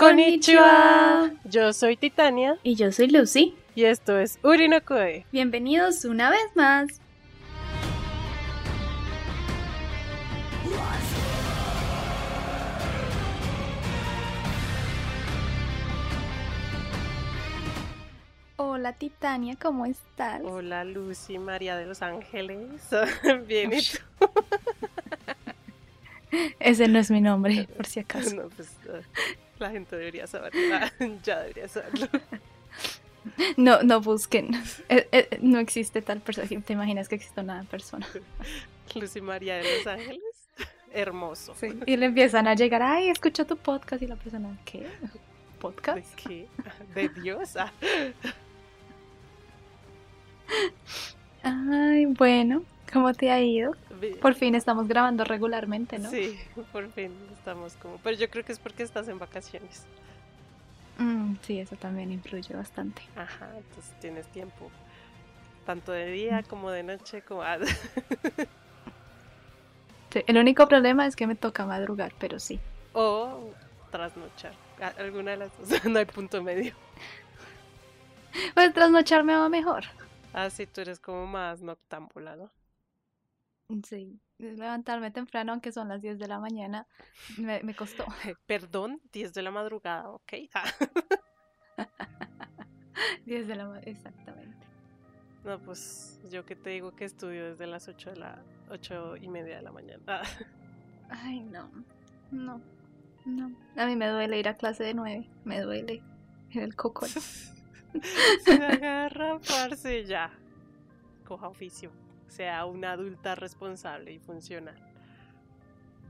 Konnichiwa. Yo soy Titania. Y yo soy Lucy. Y esto es Urinokoe. Bienvenidos una vez más. Hola Titania, ¿cómo estás? Hola Lucy, María de los Ángeles. Bien, ¿y tú? Ese no es mi nombre, por si acaso. No, pues uh, la gente debería saberlo. ya debería saberlo. No, no busquen. Eh, eh, no existe tal persona. ¿Te imaginas que existe una persona? Lucy María de los Ángeles. Hermoso. Sí. Y le empiezan a llegar, ay, escucha tu podcast. Y la persona, ¿qué? ¿Podcast? ¿De qué? ¿De Dios? Ah. Ay, bueno, ¿cómo te ha ido? Por fin estamos grabando regularmente, ¿no? Sí, por fin estamos como. Pero yo creo que es porque estás en vacaciones. Mm, sí, eso también influye bastante. Ajá, entonces tienes tiempo. Tanto de día como de noche, como. ah, Sí, el único problema es que me toca madrugar, pero sí. o trasnochar. Alguna de las dos. No hay punto medio. Pues trasnochar me va mejor. Ah, sí, tú eres como más noctámbula, ¿no? Sí, levantarme temprano, aunque son las 10 de la mañana, me, me costó. Perdón, 10 de la madrugada, ¿ok? Ah, 10 de la mañana, exactamente. No, pues yo que te digo que estudio desde las 8 de la 8 y media de la mañana. Ah, Ay, no, no, no. A mí me duele ir a clase de 9, me duele en el coco. Se agarra, parce, ya. Coja oficio. Sea una adulta responsable y funcional.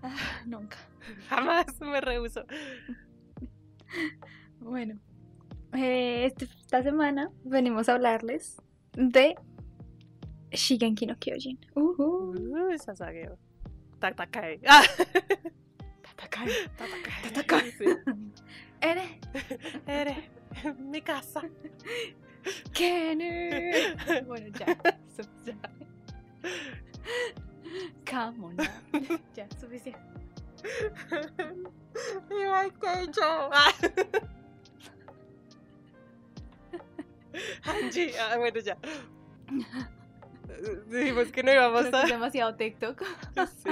Ah, nunca. Jamás me rehuso. Bueno, eh, este- esta semana venimos a hablarles de Shigenki no Kyojin. Ujú. Uh, Sasageo. Tatakae. Ah, Tatakai. Tatakae. Tatakae. Sí. Ere, Eres mi casa. Kenny. Bueno, ya. ya. Come on. Ya, suficiente. Igual que yo. Angie. Ah, bueno, ya. Dijimos que no íbamos Creo que es a. demasiado TikTok. Sí.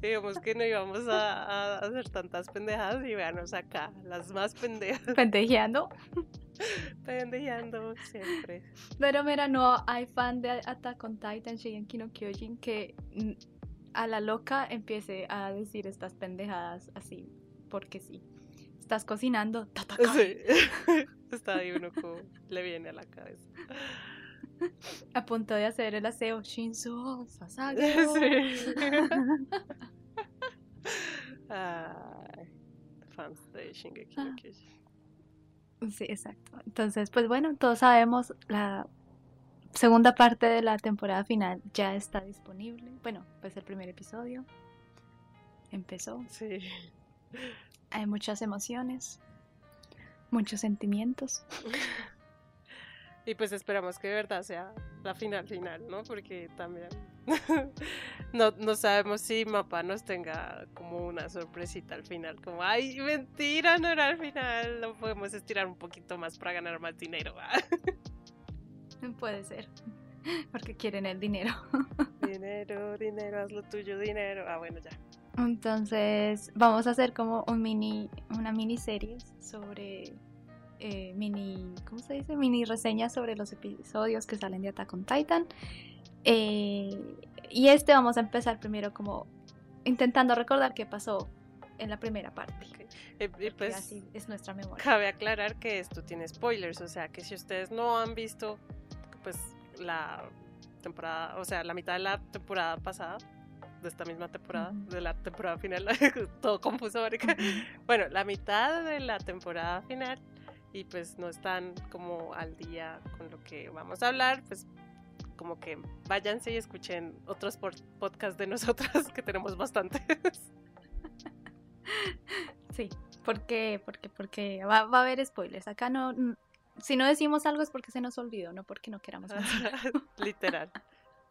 Dijimos que no íbamos a, a hacer tantas pendejadas y veanos acá, las más pendejas, Pendejeando. Pendejeando siempre. Pero mira, no hay fan de Attack on Titan, Shigenki no Kyojin, que a la loca empiece a decir estas pendejadas así, porque sí. Estás cocinando. Sí. Está ahí uno como le viene a la cabeza. A punto de hacer el aseo, Shinzo Sasageo. Sí. Ay, fans de Shingeki no Ah. Kyojin. Sí, exacto. Entonces, pues bueno, todos sabemos, la segunda parte de la temporada final ya está disponible. Bueno, pues el primer episodio empezó. Sí. Hay muchas emociones, muchos sentimientos. Y pues esperamos que de verdad sea la final final, ¿no? Porque también no, no sabemos si Mapa nos tenga como una sorpresita al final, como, ay, mentira, no era al final, lo podemos estirar un poquito más para ganar más dinero. ah". Puede ser, porque quieren el dinero. dinero, dinero, haz lo tuyo, dinero. Ah, bueno, ya. Entonces, vamos a hacer como un mini, una miniserie sobre eh, mini, ¿cómo se dice? Mini reseñas sobre los episodios que salen de Attack on Titan. Eh, y este vamos a empezar primero como intentando recordar qué pasó en la primera parte. Eh, y porque pues así es nuestra memoria. cabe aclarar que esto tiene spoilers, o sea que si ustedes no han visto pues la temporada, o sea, la mitad de la temporada pasada, de esta misma temporada, de la temporada final, todo confuso, marica. Bueno, la mitad de la temporada final y pues no están como al día con lo que vamos a hablar, pues como que váyanse y escuchen otros podcasts de nosotras que tenemos bastantes. Sí, porque, porque, porque va, va a haber spoilers. Acá no, si no decimos algo es porque se nos olvidó, no porque no queramos. Literal.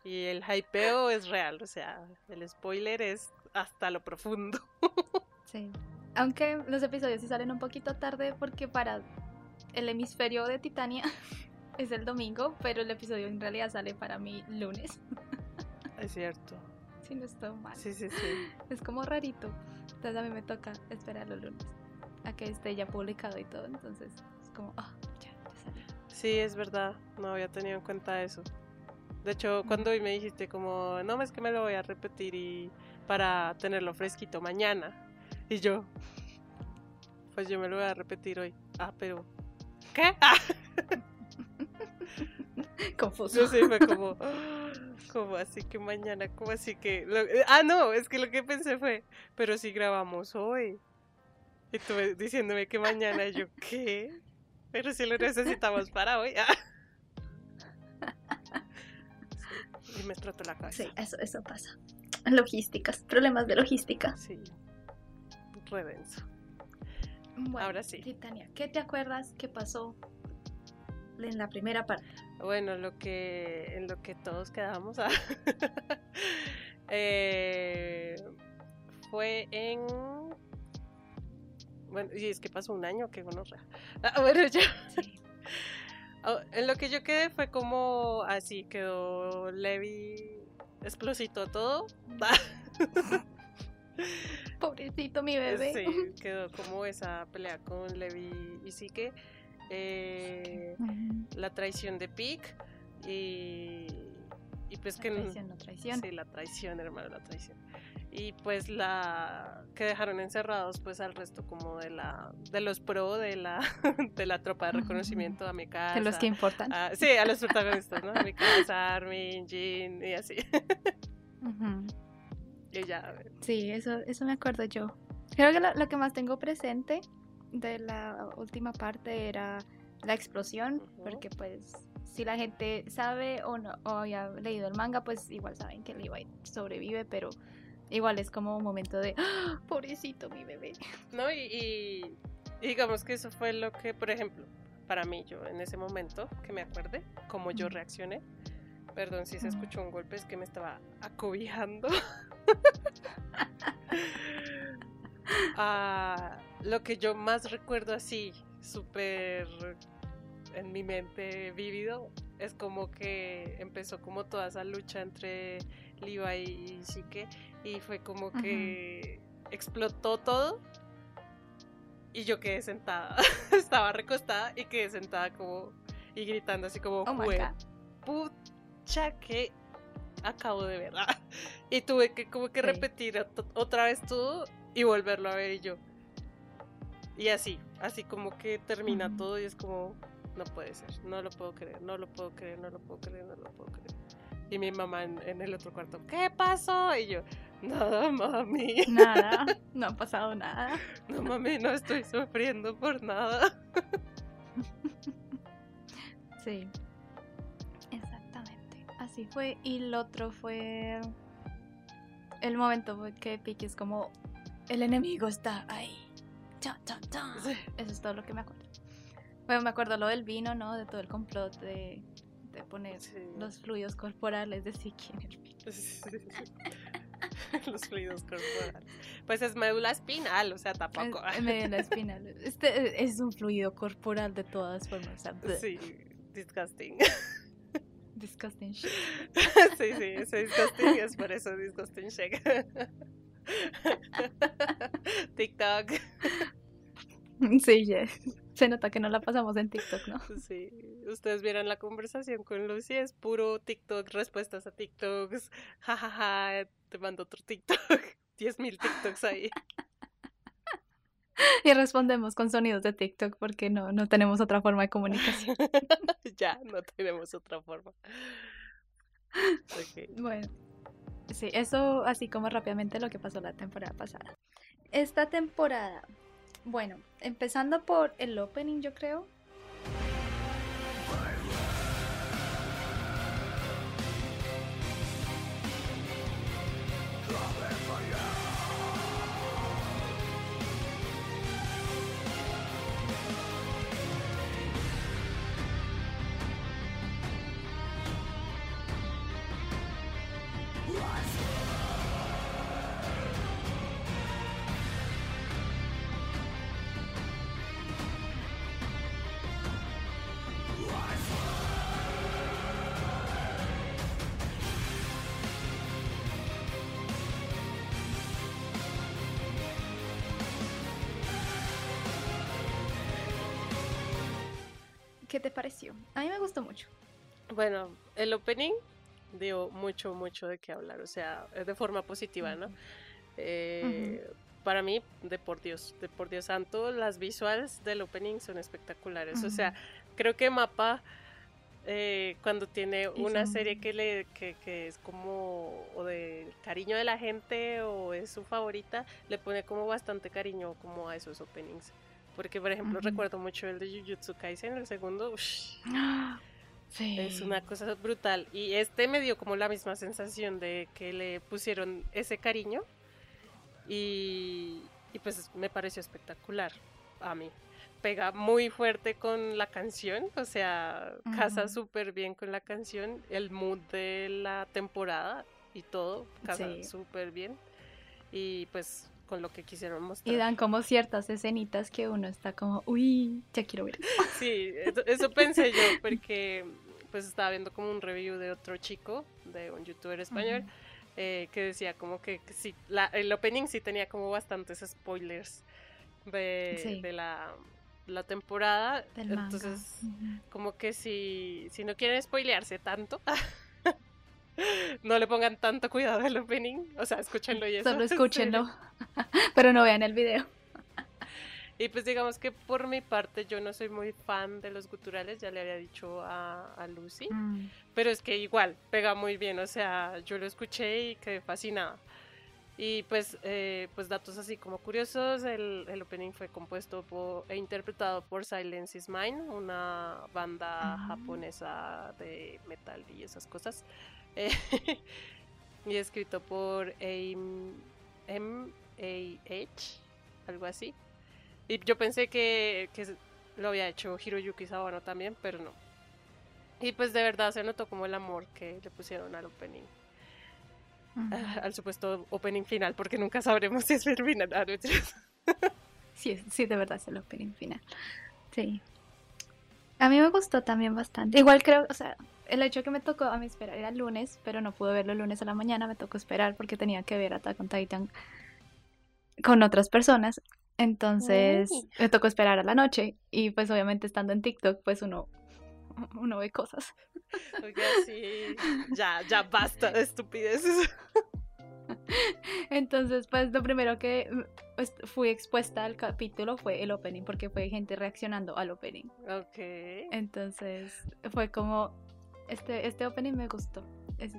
Y el hypeo es real, o sea, el spoiler es hasta lo profundo. Sí. Aunque los episodios sí salen un poquito tarde porque para el hemisferio de Titania es el domingo, pero el episodio en realidad sale para mí lunes. Es cierto. Si no estoy mal. Sí, sí, sí. Es como rarito. Entonces a mí me toca esperar los lunes a que esté ya publicado y todo. Entonces es como, ah, ya, ya salió. Sí, es verdad. No había tenido en cuenta eso. De hecho, cuando hoy me dijiste como, no, es que me lo voy a repetir y para tenerlo fresquito mañana. Y yo, pues yo me lo voy a repetir hoy. Ah, pero, ¿qué? Ah, Confuso. yo sí, fue como, como así que mañana, como así que... lo- ah, no, es que lo que pensé fue, pero si grabamos hoy. Y tú me- diciéndome que mañana, yo, ¿qué? Pero si lo necesitamos para hoy. Ah. Sí, y me explotó la cabeza. Sí, eso, eso pasa. Logísticas, problemas de logística. Sí. Redenso. Bueno, Ahora sí. Titania, ¿qué te acuerdas que pasó en la primera parte? Bueno, lo que en lo que todos quedamos ah, eh, fue en bueno, y es que pasó un año, que bueno, ah, bueno, ya Sí. ah, en lo que yo quedé fue como así quedó Levi explositó todo. Pobrecito mi bebé. Sí, quedó como esa pelea con Levi y Sike. Eh, la traición de Pic y, y pues La que traición, no traición. sí la traición hermano la traición. Y pues la que dejaron encerrados pues al resto como de la de los pro de la de la tropa de reconocimiento a mi casa Que los que importan. a- sí a los protagonistas no a mi casa Armin Jin y así. Y ya Sí, eso, eso me acuerdo yo. Creo que lo, lo que más tengo presente de la última parte era la explosión, porque pues si la gente sabe o no o haya leído el manga, pues igual saben que Levi sobrevive, pero igual es como un momento de ¡Ah! pobrecito mi bebé. no y, y- y digamos que eso fue lo que por ejemplo para mí yo en ese momento que me acuerde cómo yo reaccioné Perdón si se escuchó un golpe, es que me estaba acobijando. Ah, lo que yo más recuerdo así, súper en mi mente vívido, es como que empezó como toda esa lucha entre Levi y Shike y fue como que explotó todo y yo quedé sentada. estaba recostada y quedé sentada como y gritando así como Oh my "Jue god. pucha que acabo de ver. ah". Y tuve que como que repetir ot- otra vez todo y volverlo a ver y yo. Y así, así como que termina todo y es como, no puede ser, no lo puedo creer, no lo puedo creer, no lo puedo creer, no lo puedo creer. Y mi mamá en, en el otro cuarto, ¿qué pasó? Y yo, nada, mami, Nada, no ha pasado nada. no mami, no estoy sufriendo por nada. Sí. Exactamente. Así fue. Y el otro fue el momento fue que Piki es como el enemigo está ahí. Cha, cha, cha. Sí. Eso es todo lo que me acuerdo. Bueno, me acuerdo lo del vino, ¿no? De todo el complot de, de poner Sí. los fluidos corporales de Siki en el vino. Los fluidos corporales. Pues es médula espinal, o sea, tampoco. En medio de la espinal. Este es un fluido corporal de todas formas. Sí, disgusting. disgusting shit. Sí, sí, es disgusting, es por eso disgusting shake. TikTok. Sí. Se nota que no la pasamos en TikTok, ¿no? Sí, ustedes vieron la conversación con Lucy, es puro TikTok, respuestas a TikToks. Jajaja, te mando otro TikTok. 10.000 TikToks ahí. Y respondemos con sonidos de TikTok porque no, no tenemos otra forma de comunicación. ya, no tenemos otra forma. Bueno, sí, eso así como rápidamente lo que pasó la temporada pasada. Esta temporada, bueno, empezando por el opening, yo creo. ¿Qué te pareció? A mí me gustó mucho. Bueno, el opening dio mucho, mucho de qué hablar, o sea, de forma positiva, ¿no? Eh, para mí, de por Dios, de por Dios santo, las visuales del opening son espectaculares. O sea, creo que Mapa, eh, cuando tiene una serie que, le, que, que es como o de cariño de la gente o es su favorita, le pone como bastante cariño como a esos openings. Porque, por ejemplo, recuerdo mucho el de Jujutsu Kaisen, el segundo. Es una cosa brutal. Y este me dio como la misma sensación de que le pusieron ese cariño. Y, pues me pareció espectacular a mí. Pega muy fuerte con la canción, o sea, casa súper bien con la canción, el mood de la temporada y todo, casa súper bien. Y pues con lo que quisieron mostrar. Y dan como ciertas escenitas que uno está como, uy, ya quiero ver. Sí, eso, pensé yo, porque pues estaba viendo como un review de otro chico, de un youtuber español, eh, que decía como que, sí, la, el opening sí tenía como bastantes spoilers de, de la, la, temporada. Entonces, como que si, si no quieren spoilearse tanto, no le pongan tanto cuidado al opening. O sea, escúchenlo y eso. Solo escúchenlo. Pero no vean el video. Y pues digamos que por mi parte yo no soy muy fan de los guturales, ya le había dicho a, Lucy, mm. pero es que igual pega muy bien, o sea, yo lo escuché y quedé fascinada. Y pues, eh, pues datos así como curiosos, el, el opening fue compuesto por, e interpretado por Silence is Mine, una banda ah. japonesa de metal y esas cosas. y escrito por M.A.H., algo así. Y yo pensé que, lo había hecho Hiroyuki Sawano también, pero no. Y pues de verdad se notó como el amor que le pusieron al opening. Ah, al supuesto opening final, porque nunca sabremos si es el final. Ah, sí, sí, de verdad es el opening final. Sí. A mí me gustó también bastante. Igual creo, o sea, el hecho que me tocó a mí esperar era el lunes, pero no pude verlo el lunes a la mañana, me tocó esperar porque tenía que ver Attack on Titan con otras personas. Entonces me tocó esperar a la noche y pues obviamente estando en TikTok pues uno, uno ve cosas. Oiga, sí, ya, ya basta de estupideces. Entonces pues lo primero que pues, fui expuesta al capítulo fue el opening porque fue gente reaccionando al opening. Ok. Entonces fue como este, este opening me gustó.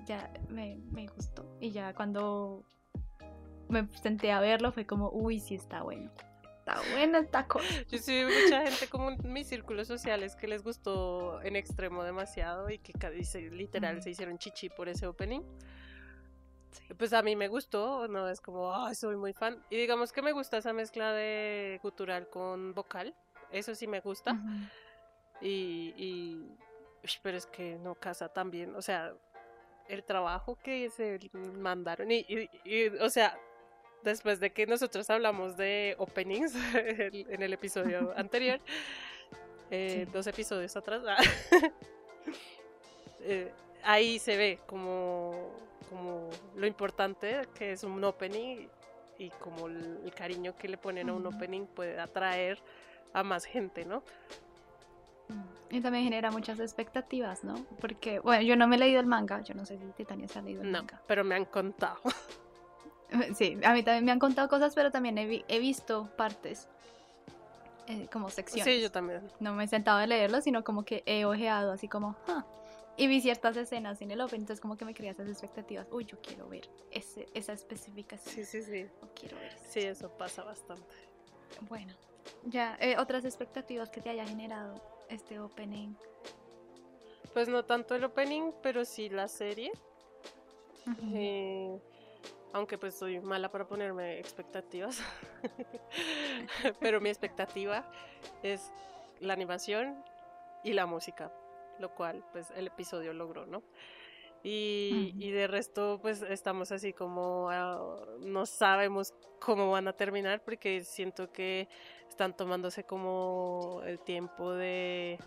ya me, gustó. Y ya cuando me senté a verlo fue como, uy, sí está bueno. Está bueno esta cosa. Yo sí vi mucha gente como en mis círculos sociales que les gustó en extremo demasiado y que literal se hicieron chichi por ese opening. Pues a mí me gustó, no es como, ah, soy muy fan. Y digamos que me gusta esa mezcla de gutural con vocal, eso sí me gusta. y pero es que no casa tan bien, o sea, el trabajo que se mandaron y, o sea, después de que nosotros hablamos de openings en el episodio anterior, eh, dos episodios atrás, ah, eh, ahí se ve como, como lo importante que es un opening y como el, cariño que le ponen a un opening puede atraer a más gente, ¿no? Y también genera muchas expectativas, ¿no? Porque, bueno, yo no me he leído el manga, yo no sé si Titania se ha leído el no, manga. pero me han contado. Sí, a mí también me han contado cosas, pero también he, visto partes, eh, como secciones. Sí, yo también. No me he sentado a leerlo, sino como que he ojeado así como, y vi ciertas escenas en el Open, entonces como que me creía esas expectativas. Uy, yo quiero ver ese, esa especificación. Sí, sí, sí. quiero ver. Sí, eso pasa bastante. Bueno, ya, eh, otras expectativas que te haya generado este opening? Pues no tanto el opening, pero sí la serie. Eh, aunque pues soy mala para ponerme expectativas. pero mi expectativa es la animación y la música, lo cual pues el episodio logró, ¿no? Y, y, de resto, pues estamos así como ah, no sabemos cómo van a terminar porque siento que están tomándose como el tiempo de,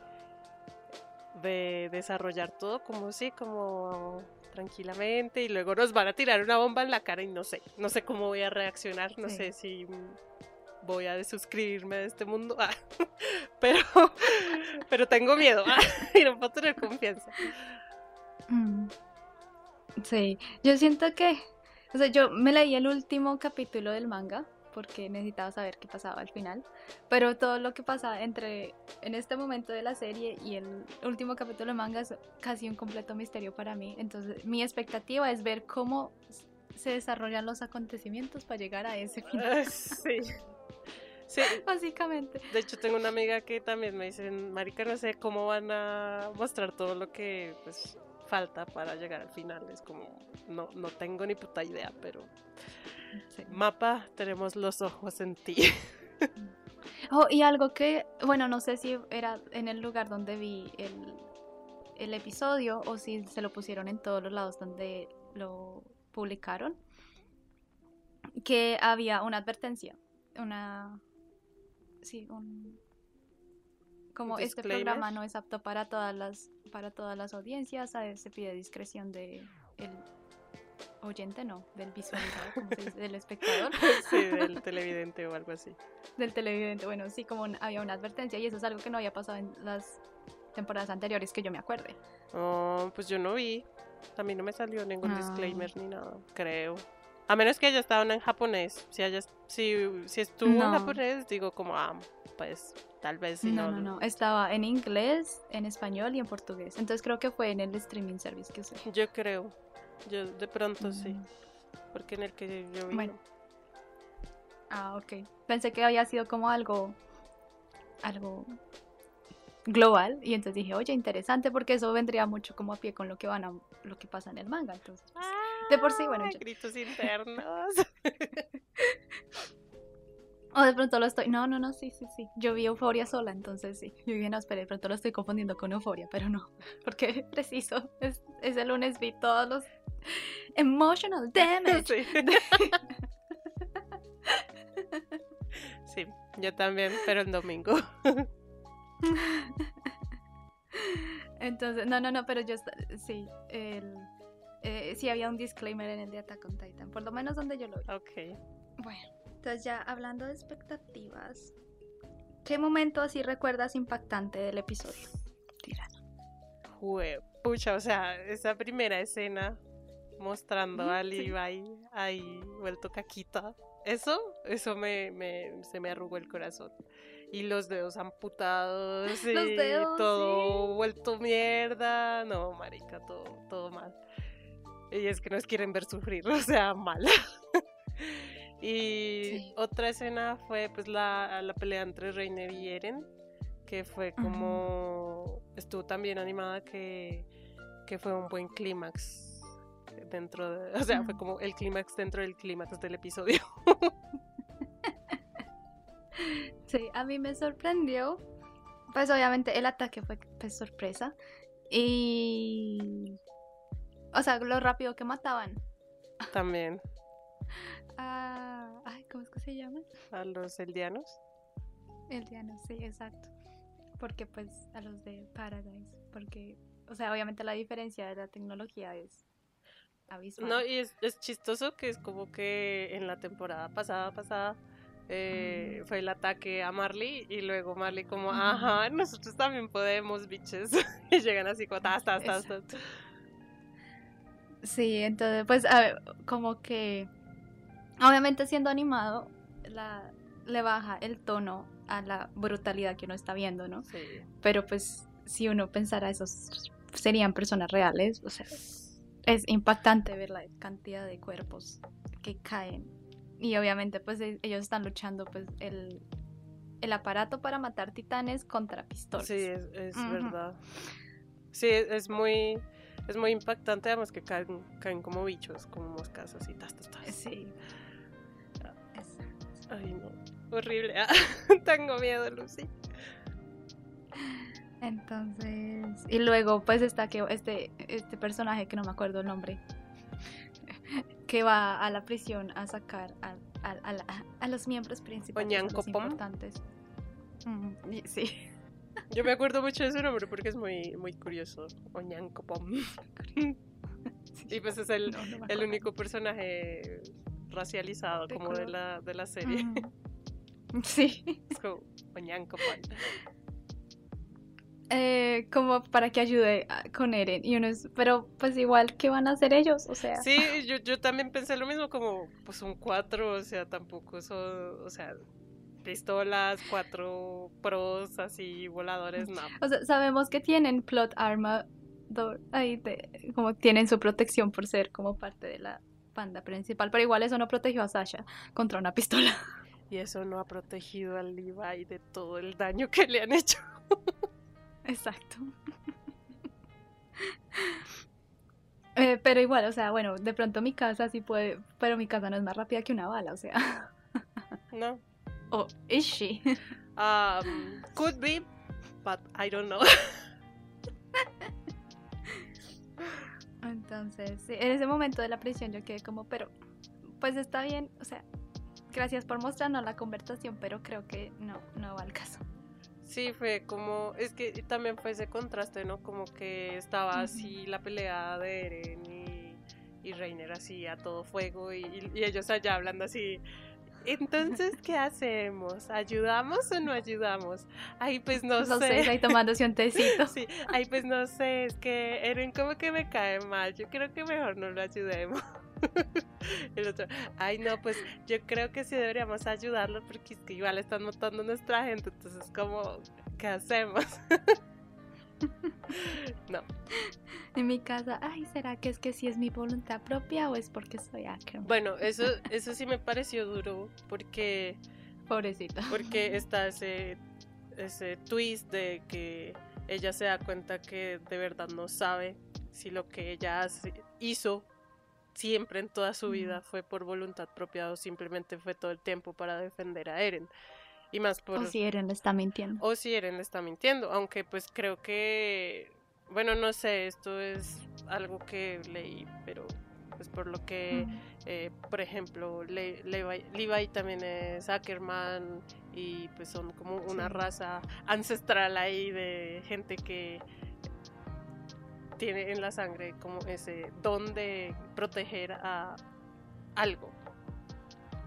de desarrollar todo como sí, como tranquilamente y luego nos van a tirar una bomba en la cara y no sé, no sé cómo voy a reaccionar, no sé si voy a desuscribirme de este mundo, ah, pero, pero tengo miedo ah, y no puedo tener confianza. Mm. Sí, yo siento que, o sea, yo me leí el último capítulo del manga porque necesitaba saber qué pasaba al final, pero todo lo que pasa entre en este momento de la serie y el último capítulo del manga es casi un completo misterio para mí, entonces mi expectativa es ver cómo se desarrollan los acontecimientos para llegar a ese final. Sí. Sí. Básicamente. De hecho, tengo una amiga que también me dice, Marica, no sé cómo van a mostrar todo lo que pues falta para llegar al final. Es como, no, no tengo ni puta idea, pero Sí. mapa, tenemos los ojos en ti. Oh, y algo que, bueno, no sé si era en el lugar donde vi el, el episodio o si se lo pusieron en todos los lados donde lo publicaron, que había una advertencia, una... Sí, un... Como este programa no es apto para todas las para todas las audiencias, a- se pide discreción de el oyente, no, del visualizador, ¿cómo se dice? del espectador. sí, del televidente o algo así. del televidente. Bueno, sí, como un- había una advertencia y eso es algo que no había pasado en las temporadas anteriores que yo me acuerde. Oh, pues yo no vi. A mí no me salió ningún Ah. disclaimer ni nada, creo. A menos que haya estado en japonés. Si, haya, si, si estuvo en japonés, digo como, ah, pues tal vez si no, no. no, no, Estaba en inglés, en español y en portugués. Entonces creo que fue en el streaming service que usé. Yo creo. Yo de pronto sí. Mm. Porque en el que yo vi. Bueno. Ah, ok. Pensé que había sido como algo. algo global. Y entonces dije, oye, interesante, porque eso vendría mucho como a pie con lo que van a lo que pasa en el manga. Entonces, pues, de por sí, bueno, yo- Gritos internos. O de pronto lo estoy. No, no, no, sí, sí, sí. Yo vi Euforia sola, entonces sí. Yo dije, no, espera, de pronto lo estoy confundiendo con Euforia, pero no. Porque preciso. Es, ese lunes vi todos los emotional damage. sí. sí, yo también, pero el domingo. Entonces, no, no, no, pero yo sí. El, eh, sí había un disclaimer en el de Attack on Titan. Por lo menos donde yo lo vi. Ok. Bueno, entonces ya hablando de expectativas. ¿Qué momento así recuerdas impactante del episodio? Tirano. Jue- Pucha, o sea, esa primera escena mostrando a sí. Levi ahí vuelto caquita. Eso, eso me, me- se me arrugó el corazón. Y los dedos amputados y Los dedos, todo vuelto mierda. No, marica, todo, todo mal. Y es que nos quieren ver sufrir, o sea, mal. y Sí. otra escena fue pues la, la pelea entre Reiner y Eren, que fue como estuvo tan bien animada que, que fue un buen clímax dentro de, o sea, fue como el clímax dentro del clímax del episodio. Sí, a mí me sorprendió. Pues obviamente el ataque fue pues, sorpresa. Y... O sea, lo rápido que mataban. También a... Ay, ¿cómo es que se llama? a los eldianos. El Diano, sí, exacto. Porque pues a los de Paradise. Porque, o sea, obviamente la diferencia de la tecnología es abismal. No, y es, es chistoso que es como que en la temporada pasada, pasada, eh, fue el ataque a Marley y luego Marley como, ajá, nosotros también podemos, biches. y llegan así como, tas, tas, tas, tas. Sí, entonces, pues, a ver, como que, obviamente siendo animado, la, le baja el tono a la brutalidad que uno está viendo, ¿no? Sí. Pero pues, si uno pensara esos serían personas reales, o sea, es impactante ver la cantidad de cuerpos que caen. Y obviamente, pues, e- ellos están luchando, pues, el, el aparato para matar titanes contra pistolas. Sí, es, es verdad. Sí, es, es muy es muy impactante además que caen, caen como bichos, como moscas así, tas, tas, tas. Sí. Exacto. Ay, no. Horrible. Ah, Tengo miedo, Lucy. Entonces, y luego pues está que este, este personaje que no me acuerdo el nombre, que va a la prisión a sacar a, a- a los miembros principales, los importantes. Mm, sí. Yo me acuerdo mucho de su nombre porque es muy, muy curioso. Oñancopom. Y pues es el, No, no me el único personaje racializado como de la, de la serie. Mm. Sí. Es como Oñanco Pan. Eh, como para que ayude a- con Eren. Y uno es, pero pues igual, ¿qué van a hacer ellos? O sea, Sí, yo, yo también pensé lo mismo, como, pues son cuatro, o sea, tampoco son, o sea, pistolas, cuatro pros, así, voladores, no. o sea, sabemos que tienen plot armor ahí, de- como tienen su protección por ser como parte de la banda principal, pero igual eso no protegió a Sasha contra una pistola. Y eso no ha protegido al Levi de todo el daño que le han hecho. Exacto. Eh, pero igual, o sea, bueno, de pronto mi casa sí puede, pero mi casa no es más rápida que una bala, o sea. No. O is she? Um, could be, but I don't know. Entonces, sí, en ese momento de la prisión yo quedé como, pero, pues está bien, o sea, gracias por mostrarnos la conversación, pero creo que no, no va al caso. Sí, fue como, es que también fue ese contraste, ¿no? Como que estaba así la pelea de Eren y, y Reiner así a todo fuego y, y ellos allá hablando así. Entonces, ¿qué hacemos? ¿Ayudamos o no ayudamos? Ay, pues no Los seis sé. ahí tomándose un tecito. Sí, ay, pues no sé, es que Eren como que me cae mal, yo creo que mejor no lo ayudemos. El otro, ay no, pues yo creo que sí deberíamos ayudarlo porque es que igual están matando nuestra gente, entonces como, ¿qué hacemos? no, En mi casa, ay, ¿será que es que sí es mi voluntad propia o es porque soy Ackerman? bueno, eso, eso sí me pareció duro porque, Pobrecita. porque está ese, ese twist de que ella se da cuenta que de verdad no sabe si lo que ella hace- hizo siempre en toda su vida fue por voluntad propia o simplemente fue todo el tiempo para defender a Eren. Y más por... O si Eren le está mintiendo. o si Eren le está mintiendo, aunque pues creo que, bueno, no sé, esto es algo que leí, pero pues por lo que, eh, por ejemplo, Le- Levi, Levi también es Ackerman y pues son como una Sí. raza ancestral ahí de gente que tiene en la sangre como ese don de proteger a algo.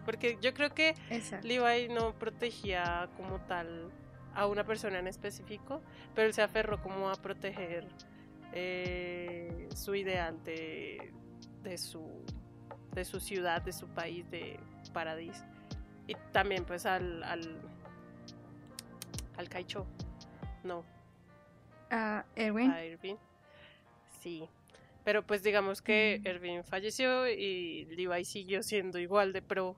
Porque yo creo que Exacto. Levi no protegía como tal a una persona en específico, pero él se aferró como a proteger eh, su ideal de, de su de su ciudad, de su país, de Paradis. Y también pues al al, al Kaicho. No, Ah, Erwin. a Irving. Sí. Pero pues digamos que Mm. Irving falleció y Levi siguió siendo igual de pro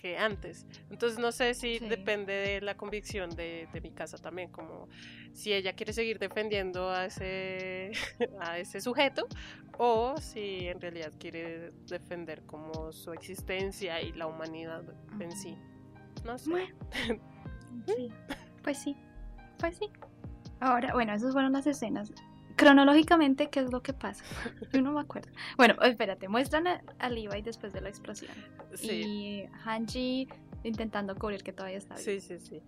que antes. Entonces no sé si Sí. depende de la convicción de, de mi casa también, como si ella quiere seguir defendiendo a ese, a ese sujeto o si en realidad quiere defender como su existencia y la humanidad en sí. No sé. Bueno. Sí. Pues sí. Pues sí. Ahora, bueno, esas fueron las escenas. Cronológicamente, ¿qué es lo que pasa? Yo no me acuerdo. Bueno, espérate, muestran a, a Levi después de la explosión. Sí. Y Hanji intentando cubrir que todavía está Sí, vivo. sí, sí.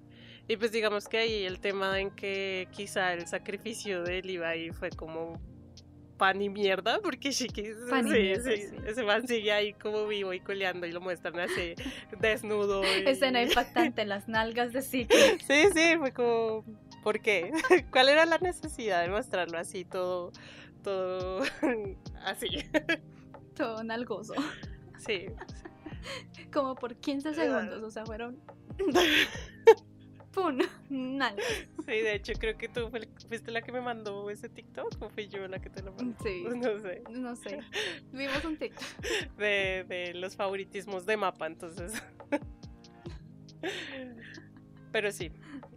Y pues digamos que ahí el tema en que quizá el sacrificio de Levi fue como pan y mierda, porque Shiki, Pan sí, mierda, sí, sí. ese man sigue ahí como vivo y coleando y lo muestran así desnudo. y- Escena impactante, las nalgas de Siki. Sí, sí, fue como, ¿por qué? ¿Cuál era la necesidad de mostrarlo así todo, todo así? Todo nalgoso. Sí. Como por 15 segundos, o sea, fueron. ¡Pum! Nalgas. Sí, de hecho creo que tú fuiste la que me mandó ese TikTok o fui yo la que te lo mandó. Sí. No sé. No sé. Vimos un TikTok. de, de los favoritismos de mapa, entonces. Pero sí,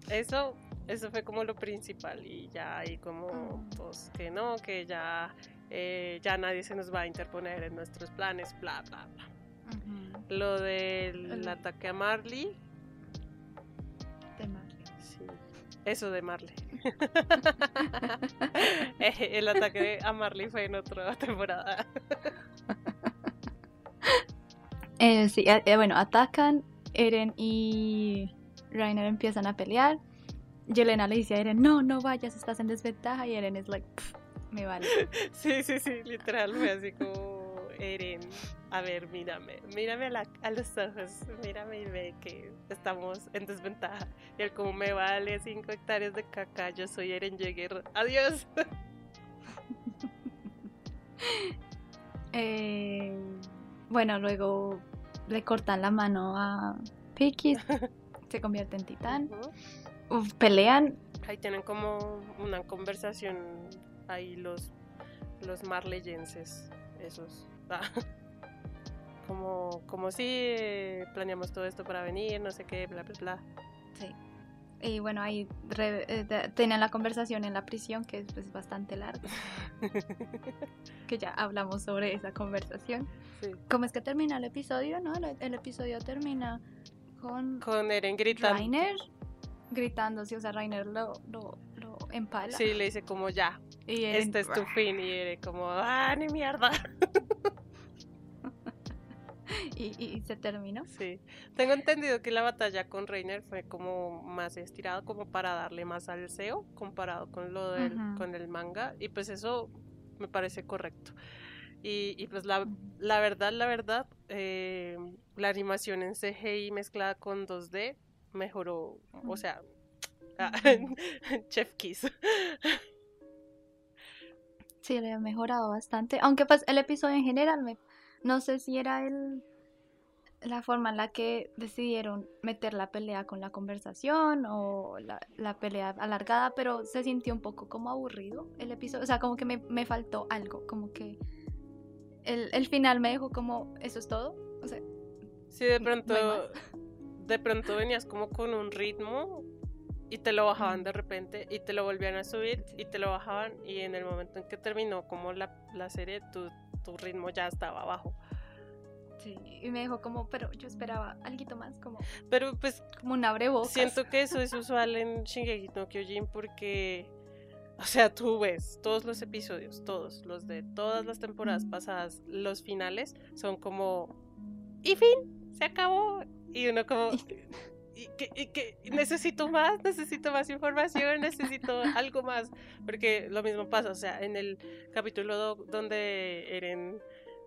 eso, eso fue como lo principal y ya hay como Mm. pues que no, que ya, eh, ya nadie se nos va a interponer en nuestros planes, bla, bla, bla. Lo del El- ataque a Marley, De Marley. sí, eso de Marley. Eh, El ataque a Marley fue en otra temporada. Eh, sí, eh, bueno, atacan. Eren y Rainer empiezan a pelear. Yelena le dice a Eren, no, no vayas, estás en desventaja. Y Eren es like, "Pff, me vale. Sí, sí, sí, literal, fue así como... Eren, a ver, mírame, mírame a, a, los ojos, mírame y ve que estamos en desventaja. Y él como me vale 5 hectáreas de caca, yo soy Eren Jäger, adiós. eh, bueno, luego le cortan la mano a Piki, se convierte en titán. Uf, pelean. Ahí tienen como una conversación ahí los, los marleyenses, esos. Ah. Como, como si planeamos todo esto para venir, no sé qué, bla, bla, bla. Sí. Y bueno, ahí eh, tienen la conversación en la prisión, que es pues, bastante larga. que ya hablamos sobre esa conversación. Sí. ¿Cómo es que termina el episodio? ¿No? El, episodio termina con. Con Eren gritando. Rainer gritando, si o sea, Rainer lo, lo, lo empala. Sí, le dice como ya, y este es tu fin, y Eren como, ah, ni mierda. y, se terminó. Sí. Tengo entendido que la batalla con Reiner fue como más estirada, como para darle más al SEO comparado con lo del, con el manga. Y pues eso me parece correcto. Y, pues la, la, verdad, la verdad, eh, la animación en CGI mezclada con 2D mejoró. O sea, Chef Kiss. Sí, le ha mejorado bastante. Aunque pues el episodio en general me, no sé si era el la forma en la que decidieron meter la pelea con la conversación o la, pelea alargada, pero se sintió un poco como aburrido el episodio. O sea, como que me, faltó algo, como que el, final me dejó como, eso es todo. O sea, sí, de pronto, de pronto venías como con un ritmo y te lo bajaban de repente y te lo volvían a subir y te lo bajaban y en el momento en que terminó como la, la serie tu, tu ritmo ya estaba abajo. Sí, y me dijo como, pero yo esperaba algo más, como, pero pues, como un abrebocas. Siento que eso es usual en Shingeki no Kyojin porque, o sea, tú ves todos los episodios, todos, los de todas las temporadas pasadas, los finales son como, y fin, se acabó. Y uno como, y que, y que necesito más, necesito más información, necesito algo más, porque lo mismo pasa, o sea, en el capítulo donde Eren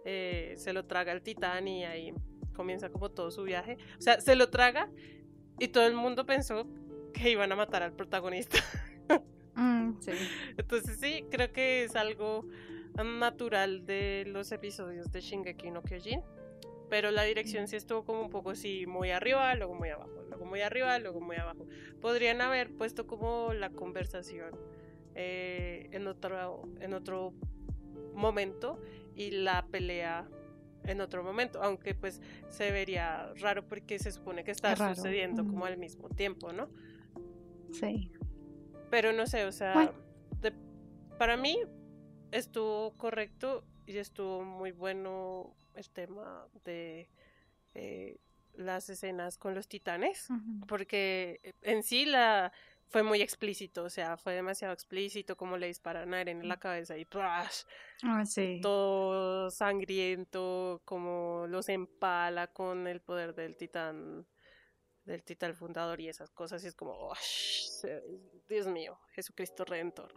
eh, se lo traga el titán y ahí comienza como todo su viaje. O sea, se lo traga y todo el mundo pensó que iban a matar al protagonista. Mm, sí. Entonces sí, creo que es algo natural de los episodios de Shingeki no Kyojin. Pero la dirección sí estuvo como un poco así, muy arriba, luego muy abajo, luego muy arriba, luego muy abajo. Podrían haber puesto como la conversación eh, en, otro, en otro momento y la pelea en otro momento, aunque pues se vería raro porque se supone que está sucediendo como al mismo tiempo, ¿no? Sí. Pero no sé, o sea, para mí estuvo correcto y estuvo muy bueno el tema de eh, las escenas con los titanes, porque en sí la fue muy explícito, o sea, fue demasiado explícito como le disparan a Eren en la cabeza y ¡prash! Ah, sí. todo sangriento, como los empala con el poder del titán, del titán fundador y esas cosas, y es como, oh, Dios mío, Jesucristo Redentor.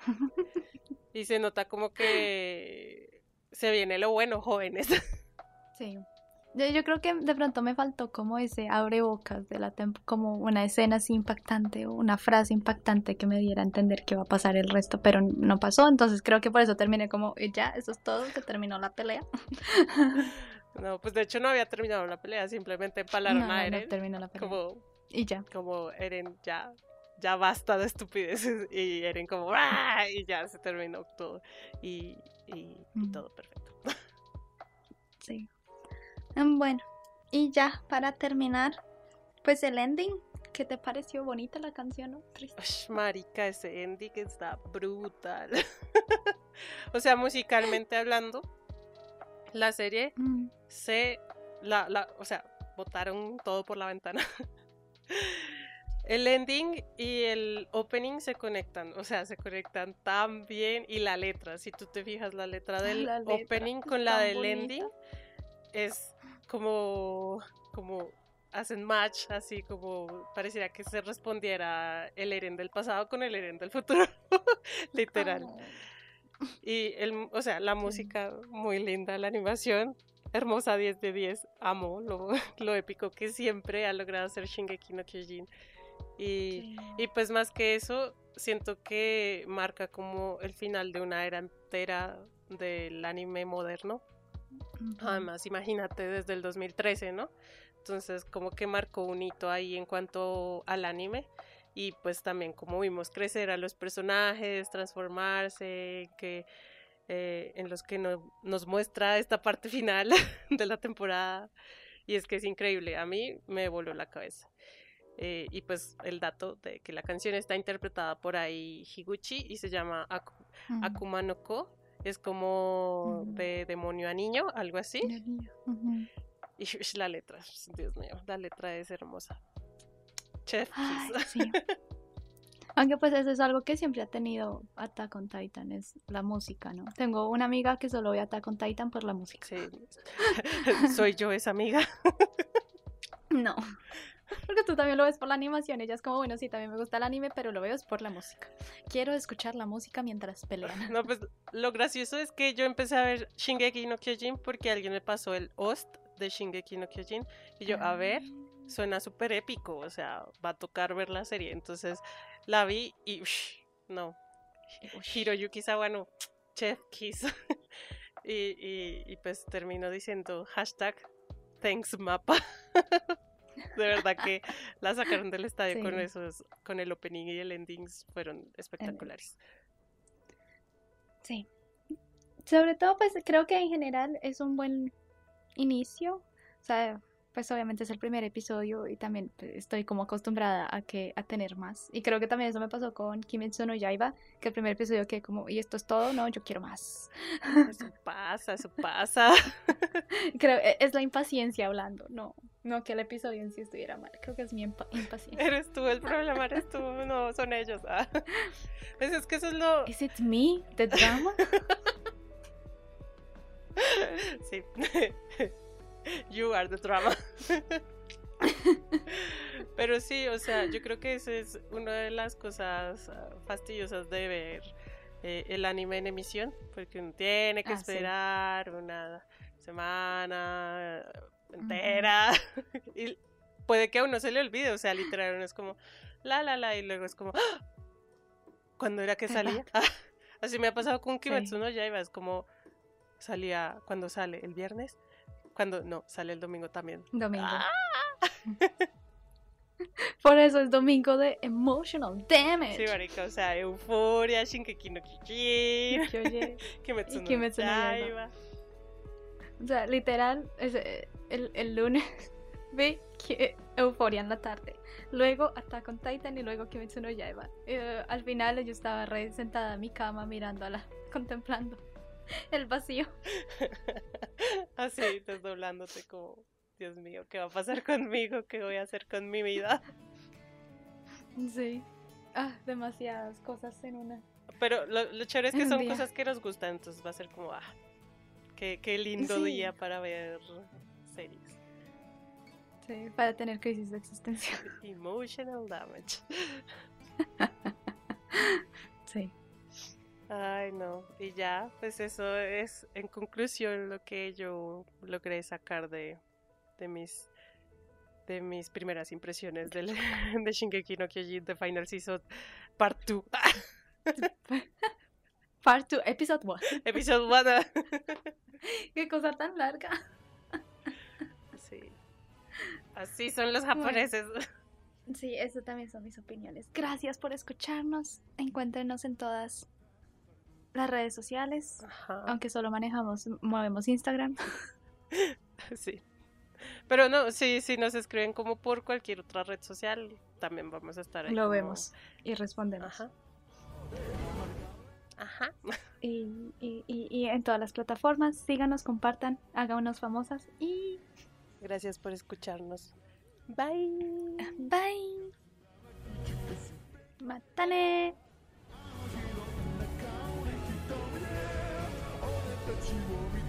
y se nota como que se viene lo bueno, jóvenes. sí. Yo, creo que de pronto me faltó como ese abre bocas de la como una escena así impactante o una frase impactante que me diera a entender qué va a pasar el resto, pero no pasó, entonces creo que por eso terminé como, ya, eso es todo, que terminó la pelea. No, pues de hecho no había terminado la pelea, simplemente empalaron a Eren. No terminó la pelea. Como, y ya. Como Eren, ya, ya basta de estupideces. Y Eren como, ¡ah! Y ya se terminó todo. Y, y todo perfecto. Sí. Mm, bueno, y ya para terminar, pues el ending. ¿Qué te pareció bonita la canción? ¿no? Triste. marica, ese ending está brutal. o sea, musicalmente hablando, la serie mm. se. La, la, o sea, botaron todo por la ventana. El ending y el opening se conectan, o sea, se conectan tan bien y la letra, si tú te fijas la letra del opening con la del ending es como, como hacen match, así como pareciera que se respondiera el Eren del pasado con el Eren del futuro, literal. Y, el, o sea, la música muy linda, la animación hermosa 10 de 10. Amo lo, lo épico que siempre ha logrado hacer Shingeki no Kyojin. Y, y pues más que eso, siento que marca como el final de una era entera del anime moderno. Además, imagínate desde el 2013, ¿no? Entonces, como que marcó un hito ahí en cuanto al anime y pues también como vimos crecer a los personajes, transformarse, que eh, en los que nos muestra esta parte final de la temporada y es que es increíble, a mí me voló la cabeza. Eh, y pues el dato de que la canción está interpretada por ahí Higuchi y se llama Akuma no Ko, es como de demonio a niño, algo así. Y la letra, Dios mío, la letra es hermosa. Chef. Aunque pues eso es algo que siempre ha tenido Attack on Titan, es la música, ¿no? Tengo una amiga que solo ve Attack on Titan por la música. Sí. Soy yo esa amiga. no. Porque tú también lo ves por la animación. Ella es como, bueno, sí, también me gusta el anime, pero lo veo es por la música. Quiero escuchar la música mientras pelean. No, pues lo gracioso es que yo empecé a ver Shingeki no Kyojin porque alguien me pasó el host de Shingeki no Kyojin. Y yo, a ver, ah suena súper épico, o sea, va a tocar ver la serie. Entonces la vi y no. Hiroyuki Sawano, chef kiss. y, y, pues terminó diciendo hashtag thanks mapa. de verdad que la sacaron del estadio con esos, con el opening y el ending fueron espectaculares. Sí. Sobre todo, pues creo que en general es un buen inicio. O sea, pues obviamente es el primer episodio y también pues, estoy como acostumbrada a que a tener más. Y creo que también eso me pasó con Kimetsu no Yaiba, que el primer episodio que como, y esto es todo, no, yo quiero más. Eso pasa, eso pasa. creo e, es la impaciencia hablando, no, no que el episodio en sí estuviera mal, creo que es mi impaciencia. Eres tú, el problema eres tú, no, son ellos. Ah. Es, es que eso es lo... ¿Is it me, the drama? sí. You are the drama. Pero sí, o sea, yo creo que esa es una de las cosas ah, fastidiosas de ver eh, el anime en emisión, porque uno tiene que ah, esperar una semana entera y puede que a uno se le olvide, o sea, literal, uno es como la la la y luego es como ¡Ah! cuando era que salía. así me ha pasado con Kimetsu no Yaiba, es como salía cuando sale el viernes cuando no, sale el domingo también. Domingo. ¡Ah! Por eso es domingo de emotional damage. Sí, marica, o sea, euforia, Shinkeki no Kyojin, Kimetsu no Kimetsu no O sea, literal, eh, el, el lunes ve euforia en la tarde. Luego Attack on Titan y luego Kimetsu no Yaiba. Uh, al final yo estaba re sentada en mi cama mirándola, contemplando el vacío. Así, desdoblándote como, Dios mío, ¿qué va a pasar conmigo? ¿Qué voy a hacer con mi vida? Sí. Ah, demasiadas cosas en una. Pero lo, lo chévere es que son cosas que nos gustan, entonces va a ser como, ah, qué, qué lindo día para ver series. Sí, para tener crisis de existencia. Emotional damage. sí. Ay, no. Y ya, pues eso es en conclusión lo que yo logré sacar de, de mis de mis primeras impresiones del, de Shingeki no Kyojin The Final Season Part 2. Part 2, Episode 1. Episode 1. Qué cosa tan larga. Sí. Así son los japoneses. Sí, eso también son mis opiniones. Gracias por escucharnos. Encuéntrenos en todas las redes sociales, aunque solo manejamos, movemos Instagram. sí. Pero no, sí, sí nos escriben como por cualquier otra red social, también vamos a estar ahí. Lo vemos y respondemos. Ajá. Ajá. Y, y, y, en todas las plataformas, síganos, compartan, háganos famosas y... Gracias por escucharnos. Bye. Bye. Matane. that you will be